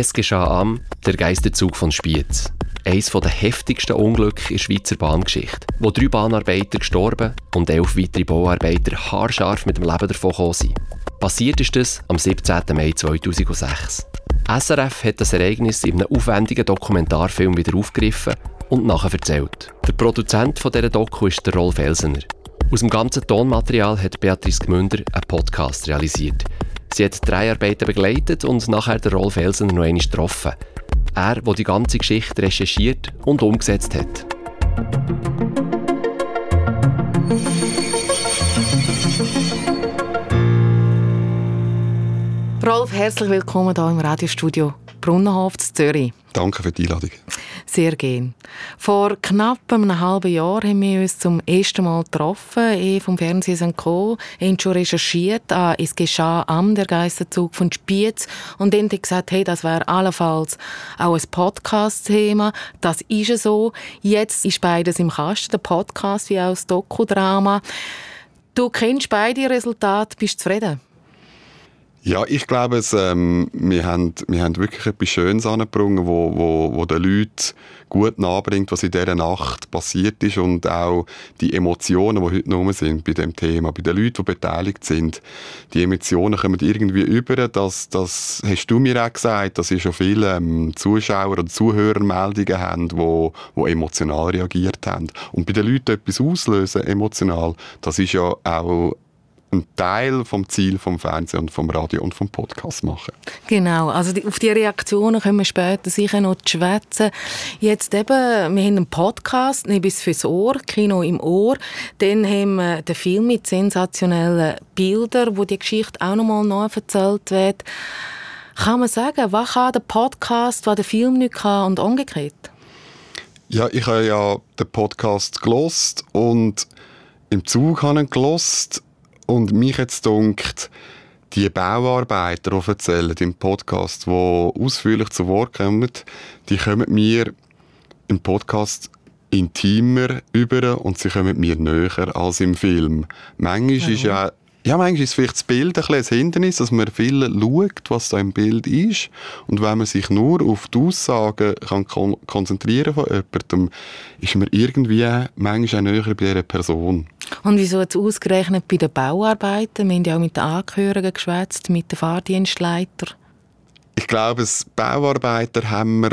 Es geschah am der Geisterzug von Spiez. Eines der heftigsten Unglücke in der Schweizer Bahngeschichte, wo drei Bahnarbeiter gestorben und elf weitere Bauarbeiter haarscharf mit dem Leben davon sind. Passiert ist das am 17. Mai 2006. SRF hat das Ereignis in einem aufwendigen Dokumentarfilm wieder aufgegriffen und nachher erzählt. Der Produzent dieser Doku ist der Rolf Elsener. Aus dem ganzen Tonmaterial hat Beatrice Gmünder einen Podcast realisiert. Sie hat drei Arbeiten begleitet und nachher den Rolf Elsener noch einmal getroffen. Er, der die ganze Geschichte recherchiert und umgesetzt hat. Rolf, herzlich willkommen hier im Radiostudio Brunnenhof zu Zürich. Danke für die Einladung. Sehr gerne. Vor knapp einem halben Jahr haben wir uns zum ersten Mal getroffen, eh vom Fernsehen Co. haben schon recherchiert, ah, es geschah am der Geisterzug von Spiez und dann hat gesagt, hey, das wäre allenfalls auch ein Podcast-Thema. Das ist so. Jetzt ist beides im Kasten, der Podcast wie auch das Dokudrama. Du kennst beide Resultate, bist zufrieden? Ja, ich glaube, es, ähm, wir, haben, wir haben wirklich etwas Schönes angebracht, wo, wo, wo den Leuten gut nahebringt, was in dieser Nacht passiert ist und auch die Emotionen, die heute noch sind bei dem Thema, bei den Leuten, die beteiligt sind. Die Emotionen kommen irgendwie über, das, das hast du mir auch gesagt, dass ihr schon viele ähm, Zuschauer oder Zuhörermeldungen haben, wo, wo emotional reagiert haben. Und bei den Leuten etwas auslösen, emotional, das ist ja auch ein Teil vom Ziel vom Fernsehen und vom Radio und vom Podcast machen. Genau, also die, auf die Reaktionen können wir später sicher noch schwätzen. Jetzt eben, wir haben einen Podcast, «Nebis fürs Ohr», Kino im Ohr. Dann haben wir den Film mit sensationellen Bildern, wo die Geschichte auch nochmal neu erzählt wird. Kann man sagen, was kann der Podcast, was der Film nicht kann und umgekehrt? Ja, ich habe ja den Podcast gelost und im Zug habe ich gelost und mich jetzt dunkt, die Bauarbeiter, die erzählen im Podcast, die ausführlich zu Wort kommen, die kommen mir im Podcast intimer über und sie kommen mir näher als im Film. Manchmal ist ja ja, manchmal ist vielleicht das Bild ein, ein Hindernis, dass man viel schaut, was da im Bild ist. Und wenn man sich nur auf die Aussagen kann kon konzentrieren von jemandem, ist man irgendwie manchmal auch näher bei dieser Person. Und wieso jetzt ausgerechnet bei den Bauarbeiten? Wir haben ja auch mit den Angehörigen geschwätzt, mit den Fahrdienstleitern. Ich glaube, als Bauarbeiter haben wir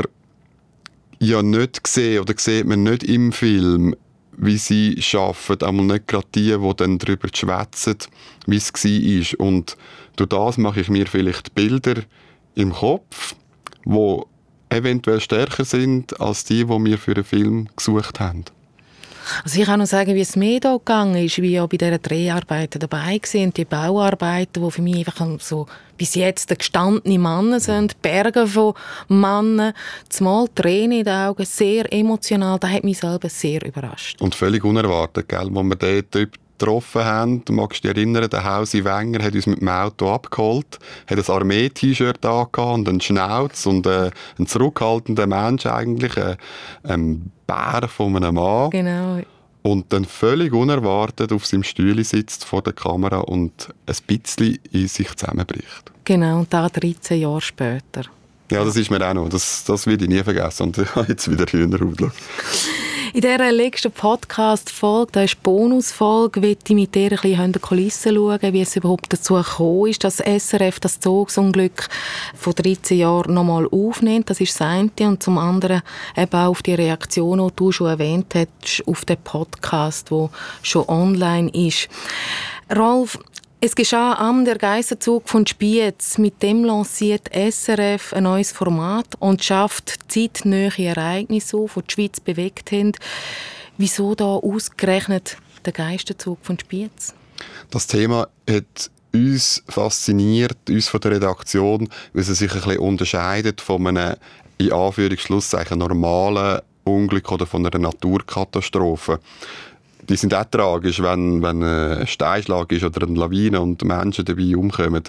ja nicht gesehen oder sieht man nicht im Film, wie sie arbeiten, einmal nicht gerade die, die dann darüber schwätzen, wie es war. Und durch das mache ich mir vielleicht Bilder im Kopf, die eventuell stärker sind als die, die wir für einen Film gesucht haben. Also ich kann noch sagen, wie es mir hier gegangen ist, wie auch bei diesen Dreharbeiten dabei sind, die Bauarbeiten, die für mich einfach so bis jetzt gestandene Männer sind, Berge von Männern, zumal Tränen in den Augen, sehr emotional, das hat mich selber sehr überrascht. Und völlig unerwartet, gell? wo wir den Typ getroffen haben. Du magst dich erinnern, der Hausi Wenger hat uns mit dem Auto abgeholt, hat ein Armee-T-Shirt und einen Schnauz und äh, einen zurückhaltenden Mensch eigentlich, äh, ein Bär von einem Mann. Genau. Und dann völlig unerwartet auf seinem Stuhl sitzt vor der Kamera und ein bisschen in sich zusammenbricht. Genau, und da 13 Jahre später. Ja, das ist mir auch noch. Das, das werde ich nie vergessen. Und ich habe jetzt wieder Hühnerhaut. In dieser letzten Podcast-Folge, das ist Bonusfolge, will ich mit dir ein bisschen hinter die Kulissen schauen, wie es überhaupt dazu gekommen ist, dass SRF das Zugsunglück von 13 Jahren nochmal aufnimmt. Das ist das eine. Und zum anderen eben auch auf die Reaktion, die du schon erwähnt hast, auf den Podcast, der schon online ist. Rolf, es geschah am der Geisterzug von Spiez. Mit dem lanciert SRF ein neues Format und schafft zeitnähe Ereignisse auf, die die Schweiz bewegt haben. Wieso da ausgerechnet der Geisterzug von Spiez? Das Thema hat uns fasziniert, uns von der Redaktion, weil es sich ein bisschen unterscheidet von einem in Anführungsschlusszeichen normalen Unglück oder von einer Naturkatastrophe die sind auch tragisch, wenn, wenn ein Steinschlag ist oder eine Lawine und Menschen dabei umkommen.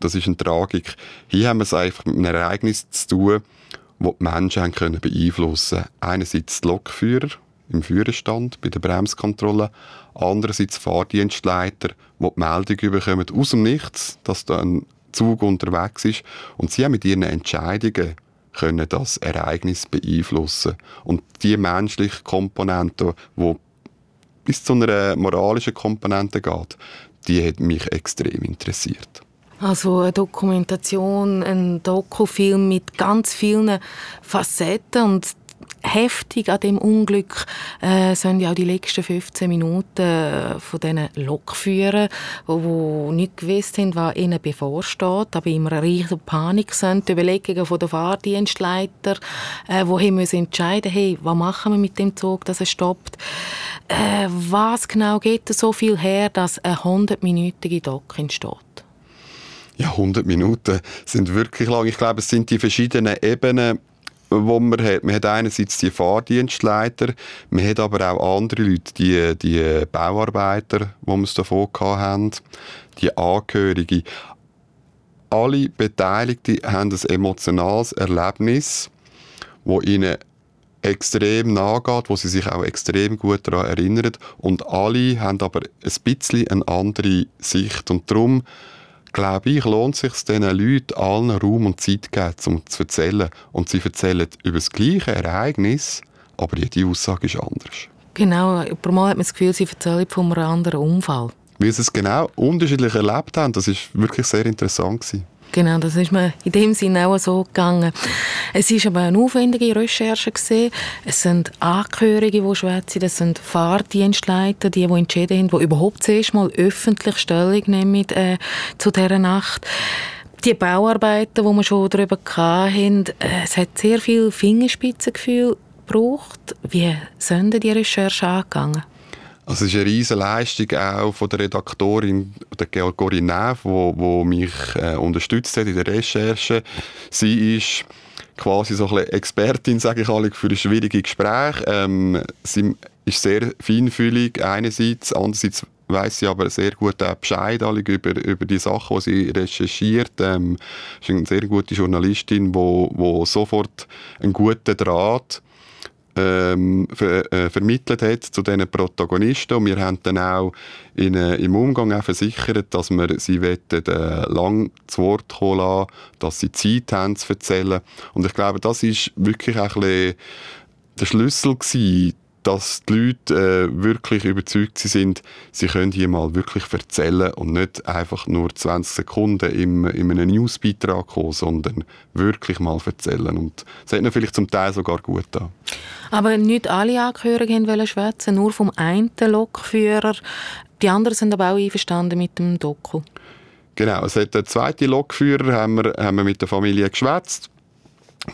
Das ist eine Tragik. Hier haben wir es einfach mit einem Ereignis zu tun, das die Menschen haben können beeinflussen. Einerseits die Lokführer im Führerstand bei der Bremskontrolle, andererseits Fahrdienstleiter, die die Meldung bekommen aus dem Nichts, dass da ein Zug unterwegs ist. Und sie haben mit ihren Entscheidungen können das Ereignis beeinflussen. Und die menschliche Komponente, die bis zu einer moralischen Komponente geht, die hat mich extrem interessiert. Also eine Dokumentation, ein Dokufilm mit ganz vielen Facetten und heftig an dem Unglück äh, sind ja auch die letzten 15 Minuten äh, von diesen Lokführern, die nicht gewusst haben, was ihnen bevorsteht, aber immer eine riesige Panik sind. Die Überlegungen der Fahrdienstleiter, äh, die müssen entscheiden hey, was machen wir mit dem Zug, dass er stoppt. Äh, was genau geht so viel her, dass eine 100-minütige Dock entsteht? Ja, 100 Minuten sind wirklich lang. Ich glaube, es sind die verschiedenen Ebenen, wo man hat. Man hat einerseits die Fahrdienstleiter, man hat aber auch andere Leute, die, die Bauarbeiter, die wir es davon haben, die Angehörigen. Alle Beteiligten haben ein emotionales Erlebnis, wo ihnen extrem nachgeht, wo sie sich auch extrem gut daran erinnern. Und alle haben aber ein bisschen eine andere Sicht. Und darum glaube ich, lohnt es sich diesen Leuten allen Raum und Zeit geben, um zu erzählen. Und sie erzählen über das gleiche Ereignis, aber jede Aussage ist anders. Genau, Mal hat man das Gefühl, sie erzählen von einem anderen Unfall. Wie sie es genau unterschiedlich erlebt haben, das war wirklich sehr interessant. Gewesen. Genau, das ist mir in dem Sinne auch so gegangen. Es ist aber eine aufwendige Recherche gesehen. Es sind Angehörige, die schwätzen, es sind Fahrdienstleiter, die, die entschieden haben, die überhaupt zuerst mal öffentlich Stellung nehmen äh, zu dieser Nacht. Die Bauarbeiter, die wir schon darüber hatten, äh, es hat sehr viel Fingerspitzengefühl gebraucht. Wie sind die Recherche angegangen? Also es ist eine riesige Leistung auch von der Redaktorin, der Georgorie Neff, die mich äh, unterstützt hat in der Recherche. Sie ist quasi so ein Expertin, sage ich alle, für schwierige Gespräche. Ähm, sie ist sehr feinfühlig einerseits, andererseits weiß sie aber sehr gut auch Bescheid über, über die Sachen, die sie recherchiert. Ähm, ist eine sehr gute Journalistin, die wo, wo sofort einen guten Draht ähm, ver, äh, vermittelt hat zu diesen Protagonisten. Und wir haben dann auch in, äh, im Umgang auch versichert, dass wir sie wollen, äh, lang zu Wort kommen lassen, dass sie Zeit haben zu erzählen. Und ich glaube, das ist wirklich ein bisschen der Schlüssel gewesen, dass die Leute äh, wirklich überzeugt sind, sie können hier mal wirklich erzählen und nicht einfach nur 20 Sekunden im, in einem Newsbeitrag kommen, sondern wirklich mal erzählen. Und das hat ihnen vielleicht zum Teil sogar gut an. Aber nicht alle Angehörigen wollen schwätzen, nur vom einen Lokführer. Die anderen sind aber auch einverstanden mit dem Doku. Genau, es hat einen zweiten Lokführer, haben wir, haben wir mit der Familie geschwätzt.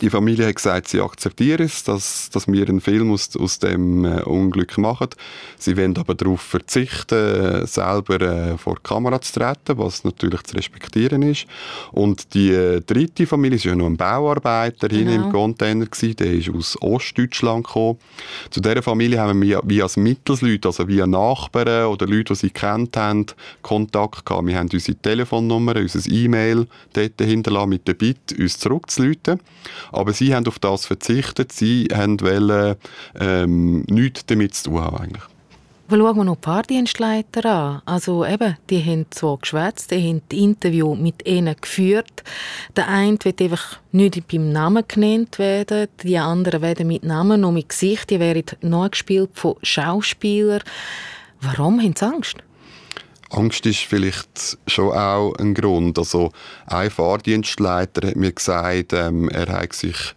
Die Familie hat gesagt, sie akzeptieren es, dass, dass wir einen Film aus, aus dem äh, Unglück machen. Sie wollen aber darauf verzichten, äh, selber äh, vor die Kamera zu treten, was natürlich zu respektieren ist. Und die äh, dritte Familie, es war ja noch ein Bauarbeiter genau. im Container, gewesen, der ist aus Ostdeutschland gekommen. Zu dieser Familie haben wir wie als Mittelsleute, also via Nachbarn oder Leute, die sie kennt haben, Kontakt gehabt. Wir haben unsere Telefonnummer, unser E-Mail dort hinterlassen mit der Bitte, uns zurückzuleiten. Aber sie haben auf das verzichtet. Sie haben wollen, ähm, nichts damit zu tun haben eigentlich. Aber schauen wir noch die Fahrdienstleiter an. Also eben, die haben zwar geschwätzt, die haben das Interview mit ihnen geführt. Der eine wird einfach nicht beim Namen genannt werden, die anderen werden mit Namen und mit Gesicht, die werden nachgespielt von Schauspielern. Warum haben sie Angst? Angst ist vielleicht schon auch ein Grund. Also ein Fahrdienstleiter hat mir gesagt, ähm, er hat sich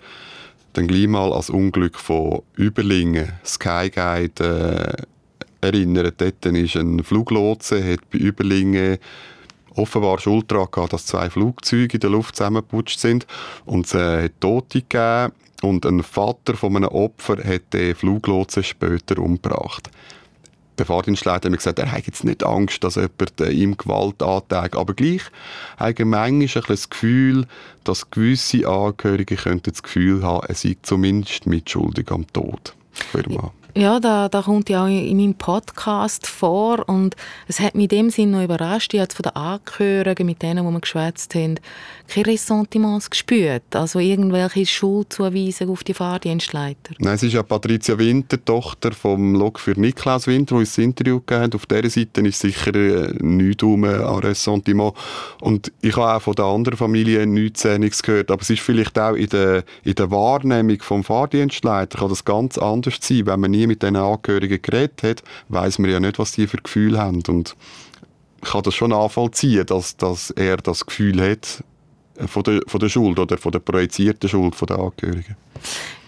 dann gleich mal als Unglück von Überlingen, Skyguide, äh, erinnert. Dort ist ein Fluglotse, hat bei Überlingen offenbar Schuld daran gehabt, dass zwei Flugzeuge in der Luft zusammengeputscht sind und es äh, hat Tote gegeben und ein Vater von einem Opfer hat den Fluglotsen später umgebracht der Fahrdienstleiter hat mir gesagt, er hat jetzt nicht Angst, dass jemand äh, ihm Gewalt antägt. Aber gleich hat er manchmal das Gefühl, dass gewisse Angehörige könnten das Gefühl haben, er sei zumindest mitschuldig am Tod. Ja, da, da kommt ja auch in meinem Podcast vor und es hat mich in dem Sinne noch überrascht. Ich habe von den Angehörigen, mit denen, die wir geschwätzt haben, keine Ressentiments gespürt. Also irgendwelche Schuldzuweisungen auf die Fahrdienstleiter. Nein, es ist ja Patricia Winter, Tochter vom Lokführer Niklaus Winter, die uns das Interview gegeben hat. Auf dieser Seite ist sicher äh, nichts um an Ressentiment. Und ich habe auch von der anderen Familie nichts Ähnliches gehört. Aber es ist vielleicht auch in der, in der Wahrnehmung vom Fahrdienstleiter kann das ganz anders sein, wenn man nie mit diesen Angehörigen geredet hat, weiß man ja nicht, was die für Gefühle haben. Und ich kann das schon nachvollziehen, dass, dass er das Gefühl hat äh, von der, von der Schuld oder von der projizierten Schuld der Angehörigen.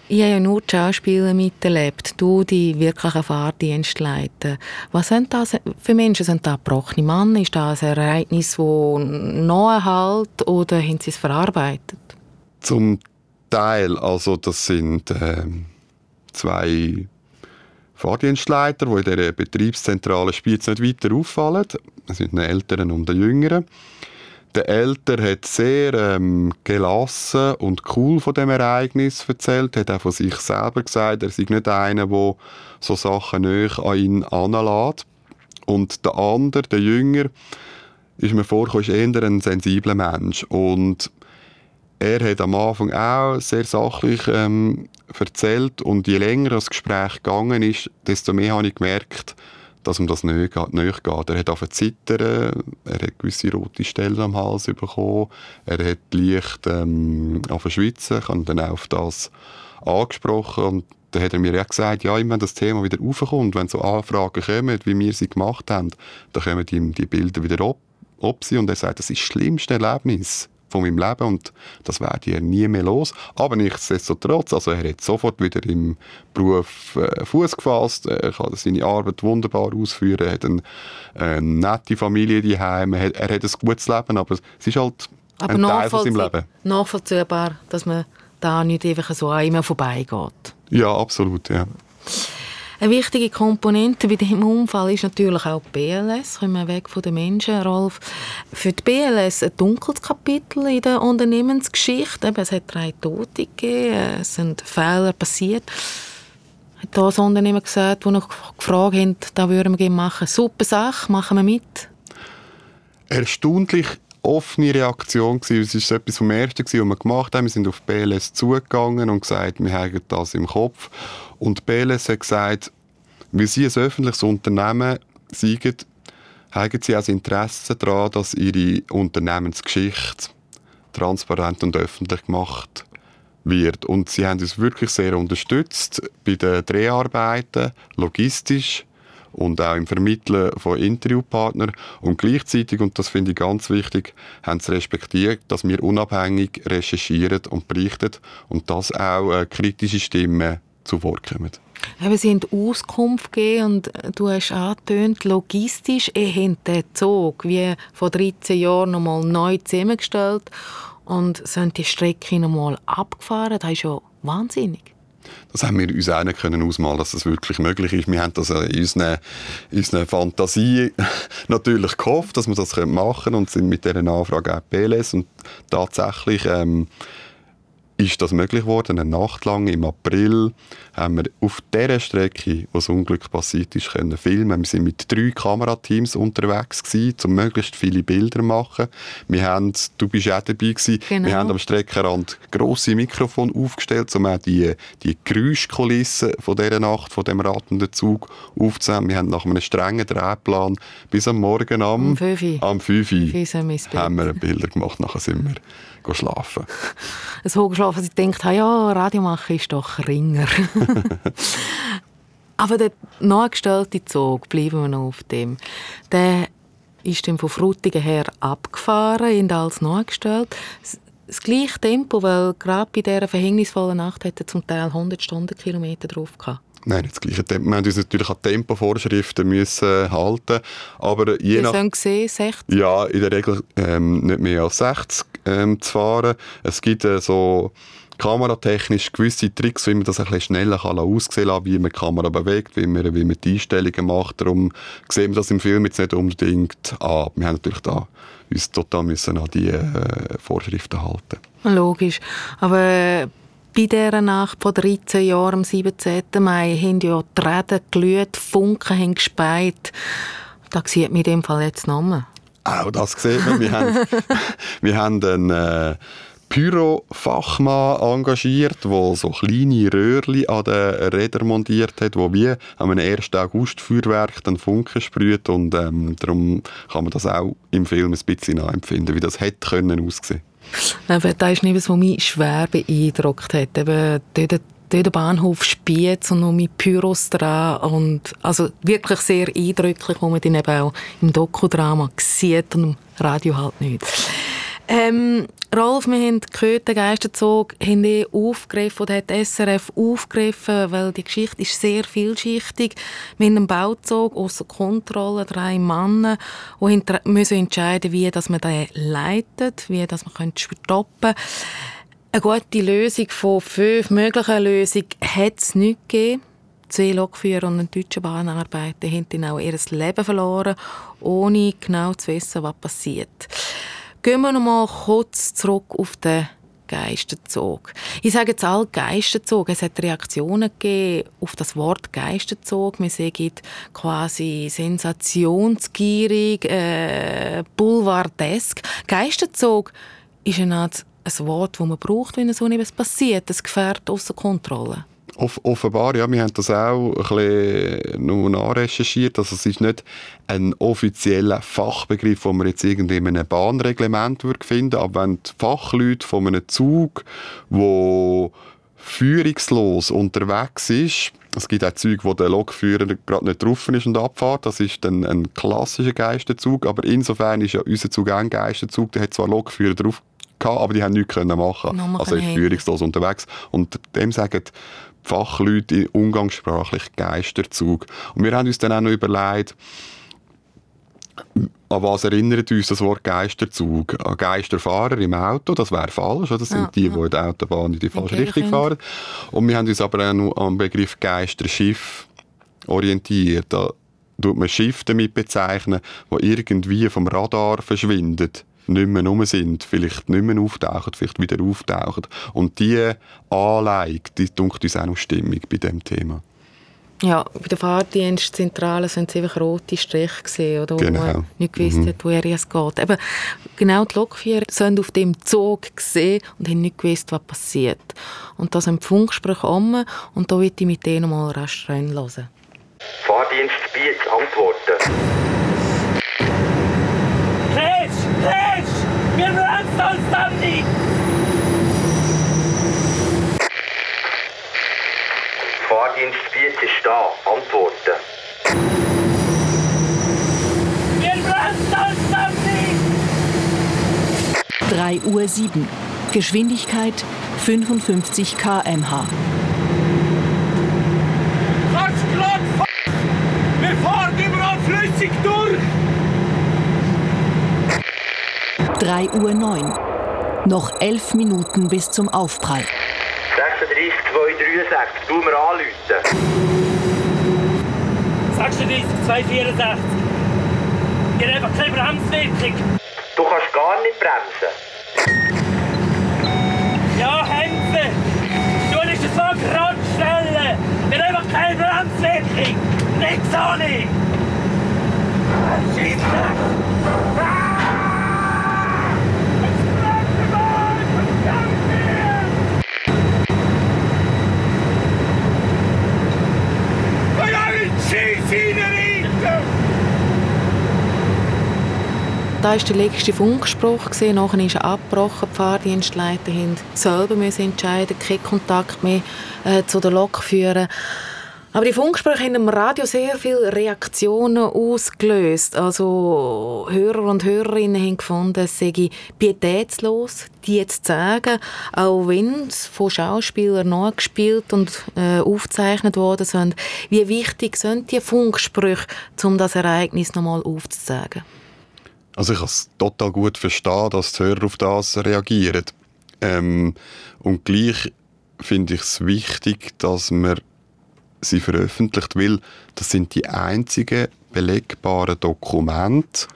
Ich habe ja nur die Schauspieler miterlebt, du die wirklichen Fahrdienstleiter. Was sind das für Menschen? Sind das gebrochene Männer? Ist das ein Ereignis, das noch halt oder haben sie es verarbeitet? Zum Teil, also das sind äh, zwei Fahrdienstleiter, die in dieser Betriebszentrale Spiez nicht weiter auffallen. Das sind die Älteren und die Jüngeren. Der Ältere hat sehr ähm, gelassen und cool von dem Ereignis erzählt, hat auch von sich selber gesagt, er sei nicht einer, der so Sachen näher an ihn anlässt. Und der andere, der Jünger, ist mir vorgekommen, ist eher ein sensibler Mensch. Und er hat am Anfang auch sehr sachlich ähm, erzählt und je länger das Gespräch gegangen ist, desto mehr habe ich gemerkt, dass ihm das nicht. Nicht geht. Er hat auf zittern, er hat gewisse rote Stellen am Hals bekommen, er hat leicht ähm, auf schwitzen, ich habe dann auch auf das angesprochen und dann hat er mir ja gesagt, ja, wenn das Thema wieder aufkommt, wenn so Anfragen kommen, wie wir sie gemacht haben, dann kommen ihm die Bilder wieder ab, ab und er sagt, das ist das schlimmste Erlebnis von meinem Leben und das werde ich nie mehr los. Aber nichtsdestotrotz, also er hat sofort wieder im Beruf äh, Fuß gefasst, er kann seine Arbeit wunderbar ausführen, er hat eine, eine nette Familie daheim, er hat, er hat ein gutes Leben, aber es ist halt aber ein Teil von seinem Leben. Nachvollziehbar, dass man da nicht einfach so an ihm vorbeigeht. Ja, absolut, ja. Eine wichtige Komponente bei diesem Unfall ist natürlich auch die BLS. Kommen wir weg von den Menschen, Rolf. Für die BLS ein dunkles Kapitel in der Unternehmensgeschichte. es hat drei Tote gegeben, es sind Fehler passiert. Hat da das Unternehmen gesagt, wo noch gefragt haben, da würden wir machen. Super Sache, machen wir mit. Erstaunlich offene Reaktion gewesen. Es war etwas vom Ersten, was wir gemacht haben. Wir sind auf BLS zugegangen und gesagt, wir haben das im Kopf. Und BLS hat gesagt, weil sie ein öffentliches Unternehmen sind, haben sie auch das Interesse daran, dass ihre Unternehmensgeschichte transparent und öffentlich gemacht wird. Und sie haben uns wirklich sehr unterstützt bei den Dreharbeiten, logistisch, und auch im Vermitteln von Interviewpartnern. Und gleichzeitig, und das finde ich ganz wichtig, haben sie respektiert, dass wir unabhängig recherchieren und berichten und dass auch äh, kritische Stimmen zu Wort kommen. Eben, Sie haben Auskunft gegeben und du hast angetönt, logistisch, ihr habt den Zug wie vor 13 Jahren nochmal neu zusammengestellt und sind die Strecke nochmal abgefahren. Das ist ja wahnsinnig. Das haben wir uns auch können ausmalen, dass das wirklich möglich ist. Wir haben das in unserer, in unserer Fantasie natürlich gehofft, dass wir das machen können und sind mit dieser Anfrage auch BLS und tatsächlich ähm, ist das möglich geworden. Eine Nacht lang im April haben wir auf der Strecke, wo das Unglück passiert ist, können filmen. Wir sind mit drei Kamerateams unterwegs gewesen, um möglichst viele Bilder zu machen. Wir haben, du bist auch dabei gewesen, genau. wir haben am Streckenrand grosse Mikrofone aufgestellt, um auch die, die Geräuschkulisse von dieser Nacht, von dem ratenden Zug aufzunehmen. Wir haben nach einem strengen Drehplan bis am Morgen am, um 5 am 5 haben wir Bilder gemacht. Nachher sind wir schlafen. so geschlafen, dass ich denkt, ja, Radio machen ist doch Ringer. Aber der nachgestellte Zug, bleiben wir noch auf dem, der ist dann von Frutigen her abgefahren, in als nachgestellt. Das gleiche Tempo, weil gerade bei dieser verhängnisvollen Nacht hat er zum Teil 100 Stundenkilometer drauf gehabt. Nein, das gleiche Tempo. Wir mussten uns natürlich an Tempovorschriften müssen halten, aber je nach... haben gesehen, 60? Ja, in der Regel ähm, nicht mehr als 60 ähm, zu fahren. Es gibt äh, so kameratechnisch gewisse Tricks, wie man das ein bisschen schneller kann aussehen kann, wie man die Kamera bewegt, wie man, wie man die Einstellungen macht. Darum sehen wir das im Film jetzt nicht unbedingt an. Wir haben natürlich da uns total müssen an die äh, Vorschriften halten. Logisch. Aber Bei dieser Nacht vor 13 Jahren, am 17. Mai, haben ja die Räder glüht, Funken haben gespeit. Da sieht man in dem Fall jetzt Namen. Auch das sieht man. Wir haben, wir haben einen äh, Pyrofachmann engagiert, der so kleine Röhrchen an den Rädern montiert hat, wo wie am 1. August Feuerwerk dann Funken sprüht und ähm, darum kann man das auch im Film ein bisschen nachempfinden, wie das hätte können aussehen. Eben, das ist nicht was, was mich schwer beeindruckt hat. Eben, dort der Bahnhof Spiez und noch mit Pyros dran und also wirklich sehr eindrücklich, wo man dann eben auch im Dokudrama sieht und im Radio halt nicht. Ähm, Rolf, wir haben gehört, den Geisterzug haben aufgegriffen oder hat SRF aufgegriffen, weil die Geschichte ist sehr vielschichtig. Wir haben einen Bauzug außer Kontrolle, drei Männer, die müssen entscheiden, wie dass man den leitet, wie dass man stoppen könnte. Eine gute Lösung von fünf möglichen Lösungen hat es nicht gegeben. Zwei Lokführer und ein deutscher Bahnarbeiter haben dann auch ihr Leben verloren, ohne genau zu wissen, was passiert. Gehen wir noch mal kurz zurück auf den Geisterzug. Ich sage jetzt all Geisterzug. Es hat Reaktionen gegeben auf das Wort Geisterzug. Wir sagen quasi sensationsgierig, äh, boulevardesk. Geisterzug ist eine Art ein Wort, das man braucht, wenn so etwas passiert. Das Gefährt außer Kontrolle. Off offenbar, ja, wir haben das auch ein bisschen nachrecherchiert. Also es ist nicht ein offizieller Fachbegriff, den man jetzt irgendwie in einem Bahnreglement finden würde. Aber wenn die Fachleute von einem Zug, wo führungslos unterwegs ist, es gibt auch Züge, wo der Lokführer gerade nicht drauf ist und abfährt. Das ist dann ein klassischer Geisterzug. Aber insofern ist ja unser Zug auch ein Geisterzug. Der hat zwar Lokführer drauf gehabt, aber die haben nichts können machen. Also ist führungslos unterwegs. Und dem sagen die Fachleute umgangssprachlich Geisterzug. Und wir haben uns dann auch noch überlegt, an was erinnert uns das Wort Geisterzug? An Geisterfahrer im Auto, das wäre falsch. Das sind ja, die, die in der Autobahn in die falsche Richtung fahren. Und wir haben uns aber auch noch am Begriff Geisterschiff orientiert. Da tut man Schiff damit bezeichnen, wo irgendwie vom Radar verschwindet nicht mehr rum sind, vielleicht nicht mehr auftauchen, vielleicht wieder auftauchen. Und diese Anleitung, die dunkt uns auch noch stimmig bei diesem Thema. Ja, bei der Fahrdienstzentrale sind es einfach rote Striche gesehen, oder, genau. wo man nicht gewusst mhm. hat, woher es geht. Aber genau die Lokführer sind auf dem Zug gesehen und haben nicht gewusst, was passiert. Und da sind die Funksprüche um und da möchte ich mit denen mal rasch reinhören. Fahrdienst Biet antworten. Wir bremsen uns dann nicht! Fahrdienst Spiez ist da. Antworten. Wir bremsen uns dann nicht! 3 Uhr 7. Geschwindigkeit 55 km/h. Wir fahren überall flüssig durch! 3 Uhr 9. Noch 11 Minuten bis zum Aufprall. 36 263, tu mir anrufen. 36 264. Ihr habt einfach keine Bremswirkung. Du kannst gar nicht bremsen. Ja, Hänse. Du musst es mal gerade stellen. Ihr habt einfach keine Bremswirkung. Nix nicht. Scheiße. Ah! Da war der letzte Funkspruch. Nachher ist er abgebrochen. Die Fahrdienstleiter mussten selber entscheiden, keinen Kontakt mehr äh, zu der Lok führen. Aber die Funksprüche haben im Radio sehr viele Reaktionen ausgelöst. Also Hörer und Hörerinnen haben gefunden, es sei pietätslos, die zu sagen, auch wenn es von Schauspielern nachgespielt und äh, aufgezeichnet worden sind. Wie wichtig sind die Funksprüche, um das Ereignis nochmal aufzuzeigen? Also ich kann es total gut verstehen, dass die Hörer auf das reagieren. Ähm, und gleich finde ich es wichtig, dass man sie veröffentlicht, weil das sind die einzigen belegbaren Dokumente,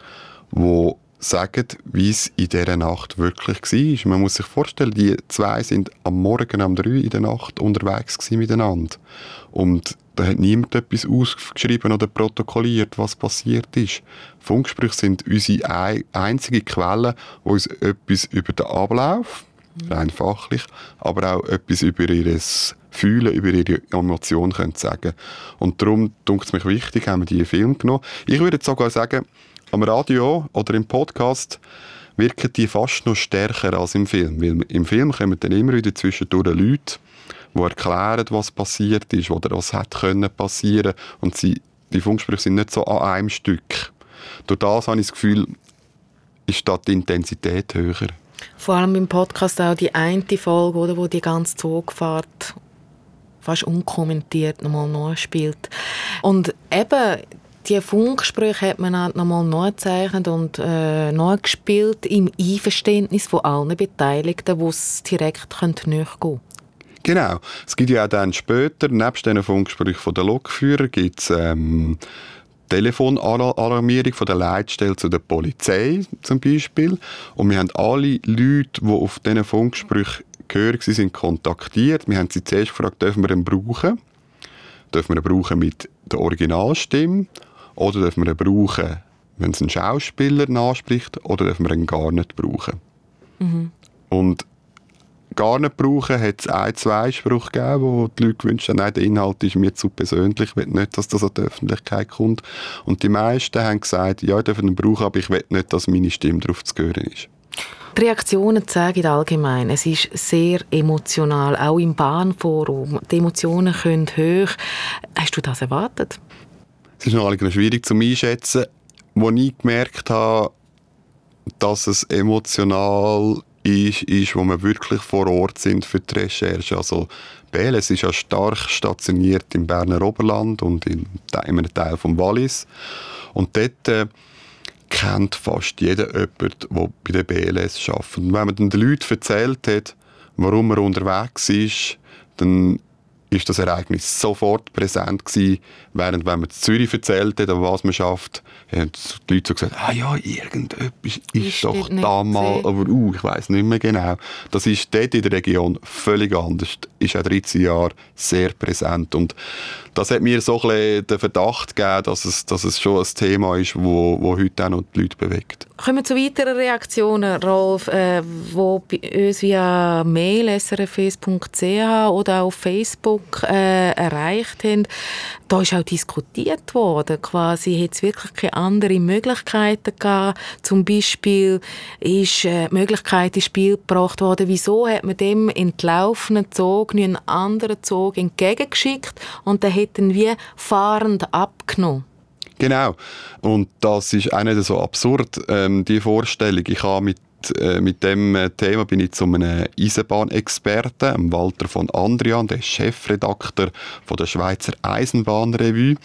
wo sagen, wie es in dieser Nacht wirklich war. Man muss sich vorstellen, die zwei sind am Morgen um drei in der Nacht unterwegs miteinander. Und da hat niemand etwas ausgeschrieben oder protokolliert, was passiert ist. Funksprüche sind unsere einzige Quelle, die uns etwas über den Ablauf, rein fachlich, aber auch etwas über ihr Fühlen, über ihre Emotionen können sagen Und darum dunkt es mich wichtig, haben wir diesen Film genommen. Ich würde sogar sagen, am Radio oder im Podcast wirken die fast noch stärker als im Film. Weil im Film kommen dann immer wieder zwischendurch Leute, die erklären, was passiert ist oder was hätte können passieren und sie, die Funksprüche sind nicht so an einem Stück. Durch das habe ich das Gefühl, ist da die Intensität höher. Vor allem im Podcast auch die eine Folge, oder, wo die ganze Zugfahrt fast unkommentiert nochmal nachspielt. Und eben, die Funkgespräche hat man halt nochmal nachgezeichnet und äh, nachgespielt im Einverständnis von allen Beteiligten, wo es direkt nachgehen könnte. Genau. Es gibt ja auch dann später, nebst diesen Funkgesprächen der Lokführer, gibt es ähm, Telefonalarmierung von der Leitstelle zu der Polizei zum Beispiel. Und wir haben alle Leute, die auf diesen Funkgesprächen gehörig sind, kontaktiert. Wir haben sie zuerst gefragt, dürfen wir ihn brauchen? Dürfen wir ihn brauchen mit der Originalstimme? Oder dürfen wir ihn brauchen, wenn es ein Schauspieler anspricht? Oder dürfen wir ihn gar nicht brauchen? Mhm. Und gar nicht brauchen, hat es ein, zwei Spruch gegeben, wo die Leute gewünscht haben, nein, der Inhalt ist mir zu persönlich, ich will nicht, dass das an die Öffentlichkeit kommt. Und die meisten haben gesagt, ja, ich darf ihn brauchen, aber ich will nicht, dass meine Stimme darauf zu hören ist. Die Reaktionen zeigen allgemein, es ist sehr emotional, auch im Bahnforum. Die Emotionen können hoch. Hast du das erwartet? Es ist noch schwierig zu einschätzen. Wo ich gemerkt habe, dass es emotional ist, ist, wo wir wirklich vor Ort sind für die Recherche. Also BLS ist ja stark stationiert im Berner Oberland und in einem Teil vom Wallis. Und dort äh, kennt fast jeder jemanden, der bei der BLS arbeitet. Und wenn man den Leuten erzählt hat, warum er unterwegs ist, dann ist das Ereignis sofort präsent gewesen, während wenn man Zürich erzählt hat, was man schafft, haben die Leute so gesagt, ah ja, irgendetwas ist, doch da mal, aber uh, ich weiß nicht mehr genau. Das ist dort in der Region völlig anders. Ist auch 13 Jahre sehr präsent und das hat mir so ein bisschen den Verdacht gegeben, dass es, dass es schon ein Thema ist, wo, wo heute auch noch die Leute bewegt. Kommen wir zu weiteren Reaktionen, Rolf, äh, wo bei uns via Mail srfs.ch oder auf Facebook äh, erreicht haben. Da ist auch diskutiert worden, quasi hat es wirklich keine anderen Möglichkeiten gegeben. Zum Beispiel ist äh, die Möglichkeit ins Spiel gebracht worden, wieso hat man dem entlaufenen Zug einen anderen Zug entgegengeschickt und der hätten wir fahrend abgenommen. Genau. Und das ist auch nicht so absurd, ähm, die Vorstellung. Ich habe mit äh, mit dem äh, Thema bin ich zu einem Eisenbahnexperten, Walter von Andrian, der Chefredakteur von der Schweizer Eisenbahnrevue.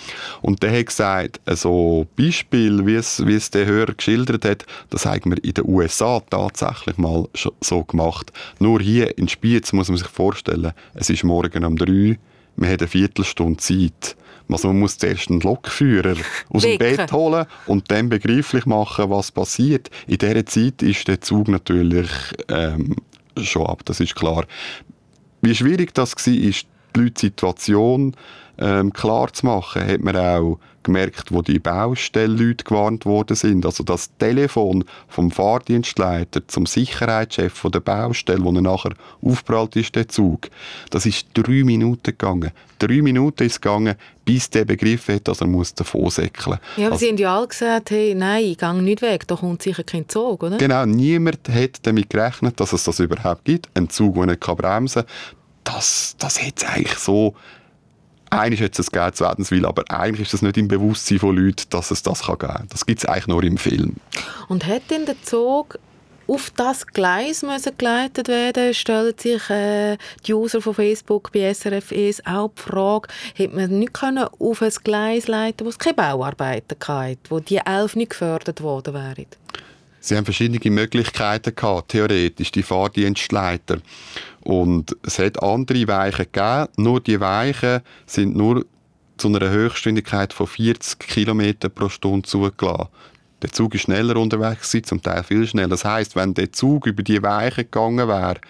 Und der hat gesagt, so Beispiel, wie es, wie es der Hörer geschildert hat, das haben wir in den USA tatsächlich mal so gemacht. Nur hier in Spiez muss man sich vorstellen, es ist morgen um drei, man hat eine Viertelstunde Zeit also man muss zuerst einen Lokführer aus dem Bett holen und dann begreiflich machen, was passiert. In dieser Zeit ist der Zug natürlich ähm, schon ab, das ist klar. Wie schwierig das war, ist die Leute Situation ähm, klar zu machen, hat man auch gemerkt, wo die Baustellleute gewarnt worden sind. Also das Telefon vom Fahrdienstleiter zum Sicherheitschef von der Baustelle, wo er nachher aufprallt ist, der Zug, das ist drei Minuten gegangen. Drei Minuten ist gegangen, bis der begriffen hat, dass er muss davon säckeln muss. Ja, aber also, sie haben ja alle gesagt, hey, nein, ich gehe nicht weg, da kommt sicher kein Zug, oder? Genau, niemand hat damit gerechnet, dass es das überhaupt gibt. Ein Zug, der nicht bremsen kann. Das, das hat es eigentlich so eigentlich hätte es gegeben zu Wädenswil, aber eigentlich ist es nicht im Bewusstsein von Leuten, dass es das geben kann. Das gibt es eigentlich nur im Film. Und hat denn der Zug auf das Gleis geleitet werden, stellt sich äh, die User von Facebook bei SRFEs auch die Frage, hätte man nicht können auf ein Gleis leiten, wo es keine Bauarbeiten gab, wo die elf nicht gefördert worden wären? Sie haben verschiedene Möglichkeiten gehabt, theoretisch, die Fahrdienstleiter. Und es hat andere Weichen gegeben, nur die Weichen sind nur zu einer Höchstgeschwindigkeit von 40 km pro Stunde zugelassen. Der Zug ist schneller unterwegs zum Teil viel schneller. Das heißt, wenn der Zug über die Weiche gegangen wäre,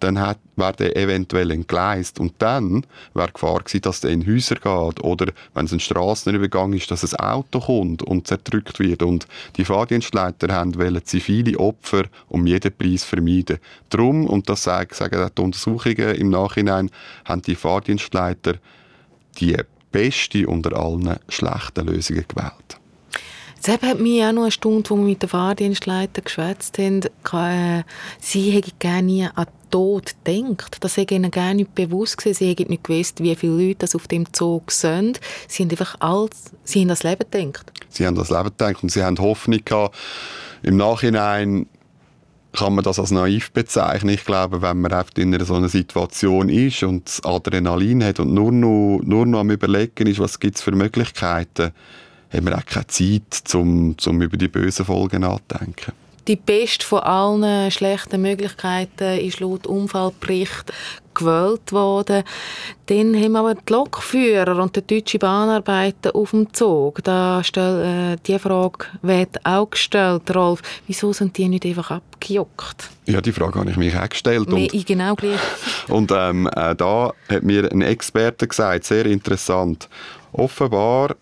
dann wäre der eventuell entgleist. Und dann wäre Gefahr gewesen, dass der in Häuser geht. Oder wenn es ein Strassenübergang ist, dass ein Auto kommt und zerdrückt wird. Und die Fahrdienstleiter haben wollen zivile Opfer um jeden Preis vermeiden. Darum, und das sagen, sagen auch die Untersuchungen im Nachhinein, haben die Fahrdienstleiter die beste unter allen schlechten Lösungen gewählt. Jetzt hat mich auch noch eine Stunde, wo wir mit den Fahrdienstleitern geschwätzt haben, äh, sie hätten gerne nie an den Tod gedacht. Das hätte ihnen gar nicht bewusst gewesen. Sie hätten nicht gewusst, wie viele Leute das auf dem Zug sind. Sie haben einfach alles, sie haben das Leben gedacht. Sie haben das Leben gedacht und sie haben Hoffnung gehabt. Im Nachhinein kann man das als naiv bezeichnen. Ich glaube, wenn man in so einer Situation ist und Adrenalin hat und nur noch, nur noch am Überlegen ist, was gibt es für Möglichkeiten, haben wir auch keine Zeit, um, um über die bösen Folgen nachzudenken. Die beste von allen schlechten Möglichkeiten ist laut Unfallbericht gewählt worden. Dann haben wir aber die Lokführer und die deutsche Bahnarbeiter auf dem Zug. Da stell, äh, die Frage wird auch gestellt, Rolf. Wieso sind die nicht einfach abgejuckt? Ja, die Frage habe ich mich auch gestellt. Mir, und, genau gleich. Und ähm, äh, da hat mir ein Experte gesagt, sehr interessant, offenbar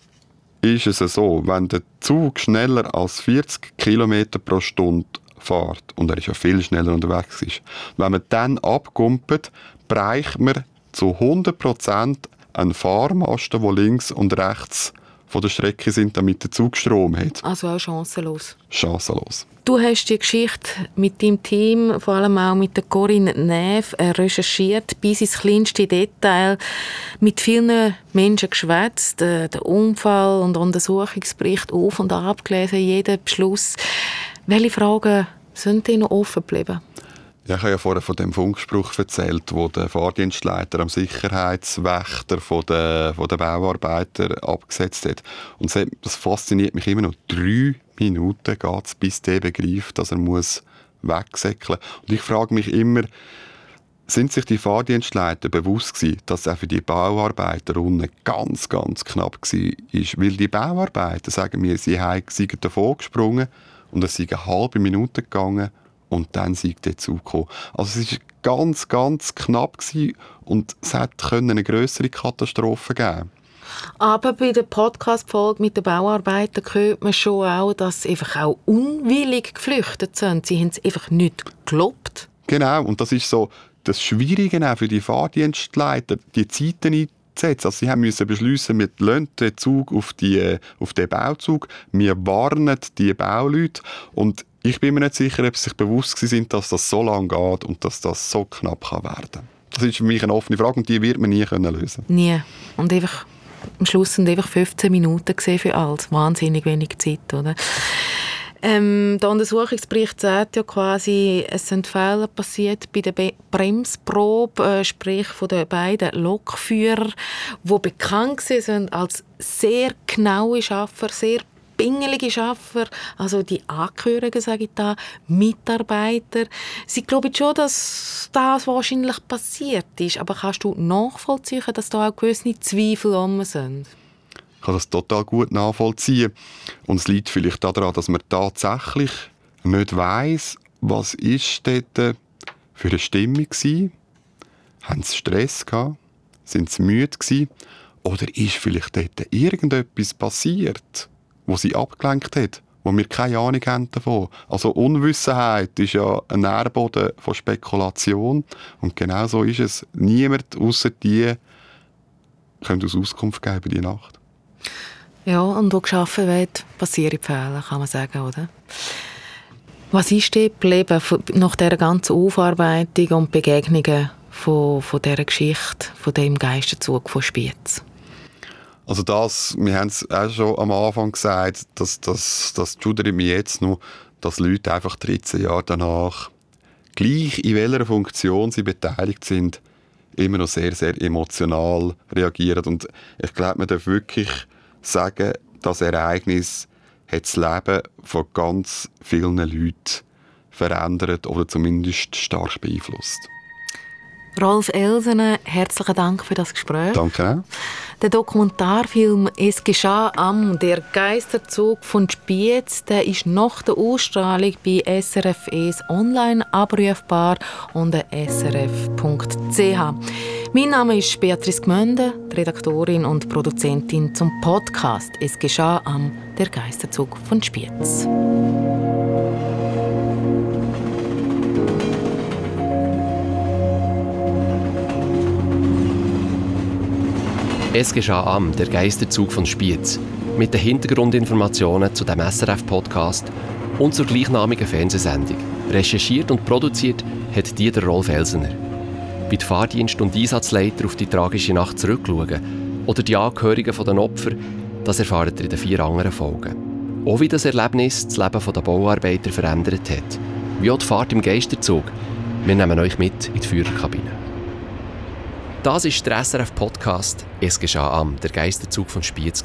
ist es so, wenn der Zug schneller als 40 km pro Stunde fährt, und er ist ja viel schneller unterwegs ist, wenn man dann abkumpelt, bereicht man zu 100% einen Fahrmasten, der links und rechts von der Strecke sind, damit der Zug Strom hat. Also auch chancenlos. Chancenlos. Du hast die Geschichte mit deinem Team, vor allem auch mit der Corinne Neff, äh, recherchiert, bis ins kleinste Detail, mit vielen Menschen geschwätzt, äh, den Unfall und Untersuchungsbericht auf und ab gelesen, jeden Beschluss. Welche Fragen sind dir noch offen geblieben? Ja, ich habe ja vorher von dem Funkspruch erzählt, wo der Fahrdienstleiter am Sicherheitswächter von den, von den Bauarbeitern abgesetzt hat. Und das fasziniert mich immer noch. Drei Minuten geht es, bis der begreift, dass er muss wegsäckeln muss. Und ich frage mich immer, sind sich die Fahrdienstleiter bewusst gewesen, dass auch für die Bauarbeiter unten ganz, ganz knapp war? Weil die Bauarbeiter sagen mir, sie seien davon gesprungen und es sei eine halbe Minute gegangen und dann der Zug gekommen. Also es war ganz, ganz knapp gewesen und es hätte eine größere Katastrophe geben aber bei der Podcast-Folge mit den Bauarbeitern hört man schon auch, dass sie einfach auch unwillig geflüchtet sind. Sie haben es einfach nicht geglaubt. Genau, und das ist so das Schwierige auch für die Fahrdienstleiter, die Zeiten einzusetzen. Also sie haben müssen beschließen, wir lassen den Zug auf, die, auf den Bauzug, wir warnen die Bauleute und ich bin mir nicht sicher, ob sie sich bewusst sind, dass das so lange geht und dass das so knapp kann werden kann. Das ist für mich eine offene Frage und die wird man nie können lösen Nie. Und einfach, am Schluss sind einfach 15 Minuten für alles. Wahnsinnig wenig Zeit, oder? Ähm, der Untersuchungsbericht sagt ja quasi, es sind Fehler passiert bei der Be Bremsprobe, äh, sprich von den beiden Lokführern, die bekannt sind als sehr genaue Schaffer, sehr pingelige Schaffer, also die Angehörigen, sage ich da, Mitarbeiter. Sie glauben schon, dass das wahrscheinlich passiert ist, aber kannst du nachvollziehen, dass da auch gewisse Zweifel um sind? Ich kann das total gut nachvollziehen. Und es liegt vielleicht daran, dass man tatsächlich nicht weiß, was ist dort für eine Stimmung war. Haben sie Stress gehabt? Sind sie müde gewesen? Oder ist vielleicht dort irgendetwas passiert? Wo sie abgelenkt hat, wo wir keine Ahnung haben davon. Also Unwissenheit ist ja ein Nährboden von Spekulation und genau so ist es. Niemand außer die könnte uns Auskunft geben die Nacht. Ja, und wo geschaffen wird, passieren Fehler, kann man sagen, oder? Was ist dir geblieben nach dieser ganzen Aufarbeitung und Begegnungen von, von dieser Geschichte, von dem Geisterzug von Spiez? Also das, wir haben es auch schon am Anfang gesagt, dass das, das schudert mich jetzt noch, dass Leute einfach 13 Jahre danach, gleich in welcher Funktion sie beteiligt sind, immer noch sehr, sehr emotional reagieren. Und ich glaube, man darf wirklich sagen, das Ereignis hat das Leben von ganz vielen Leuten verändert oder zumindest stark beeinflusst. Rolf Elsener, herzlichen Dank für das Gespräch. Danke. Der Dokumentarfilm «Es geschah am Der Geisterzug von Spiez» der ist nach der Ausstrahlung bei SRF ES online abrufbar unter srf.ch. Mein Name ist Beatrice Gmünde, Redaktorin und Produzentin zum Podcast «Es geschah am Der Geisterzug von Spiez». Es geschah am Der Geisterzug von Spiez mit den Hintergrundinformationen zu dem SRF-Podcast und zur gleichnamigen Fernsehsendung. Recherchiert und produziert hat die der Rolf Elsener. Wie die Fahrdienst- und Einsatzleiter auf die tragische Nacht zurückschauen oder die Angehörigen der Opfer, das erfahrt ihr in den vier anderen Folgen. Auch wie das Erlebnis das Leben der Bauarbeiter verändert hat. Wie auch die Fahrt im Geisterzug. Wir nehmen euch mit in die Führerkabine. Das ist der SRF-Podcast «Es geschah am», der Geisterzug von Spiez.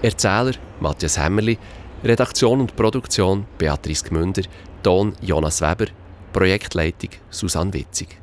Erzähler Matthias Hämmerli, Redaktion und Produktion Beatrice Gmünder, Ton Jonas Weber, Projektleitung Susanne Witzig.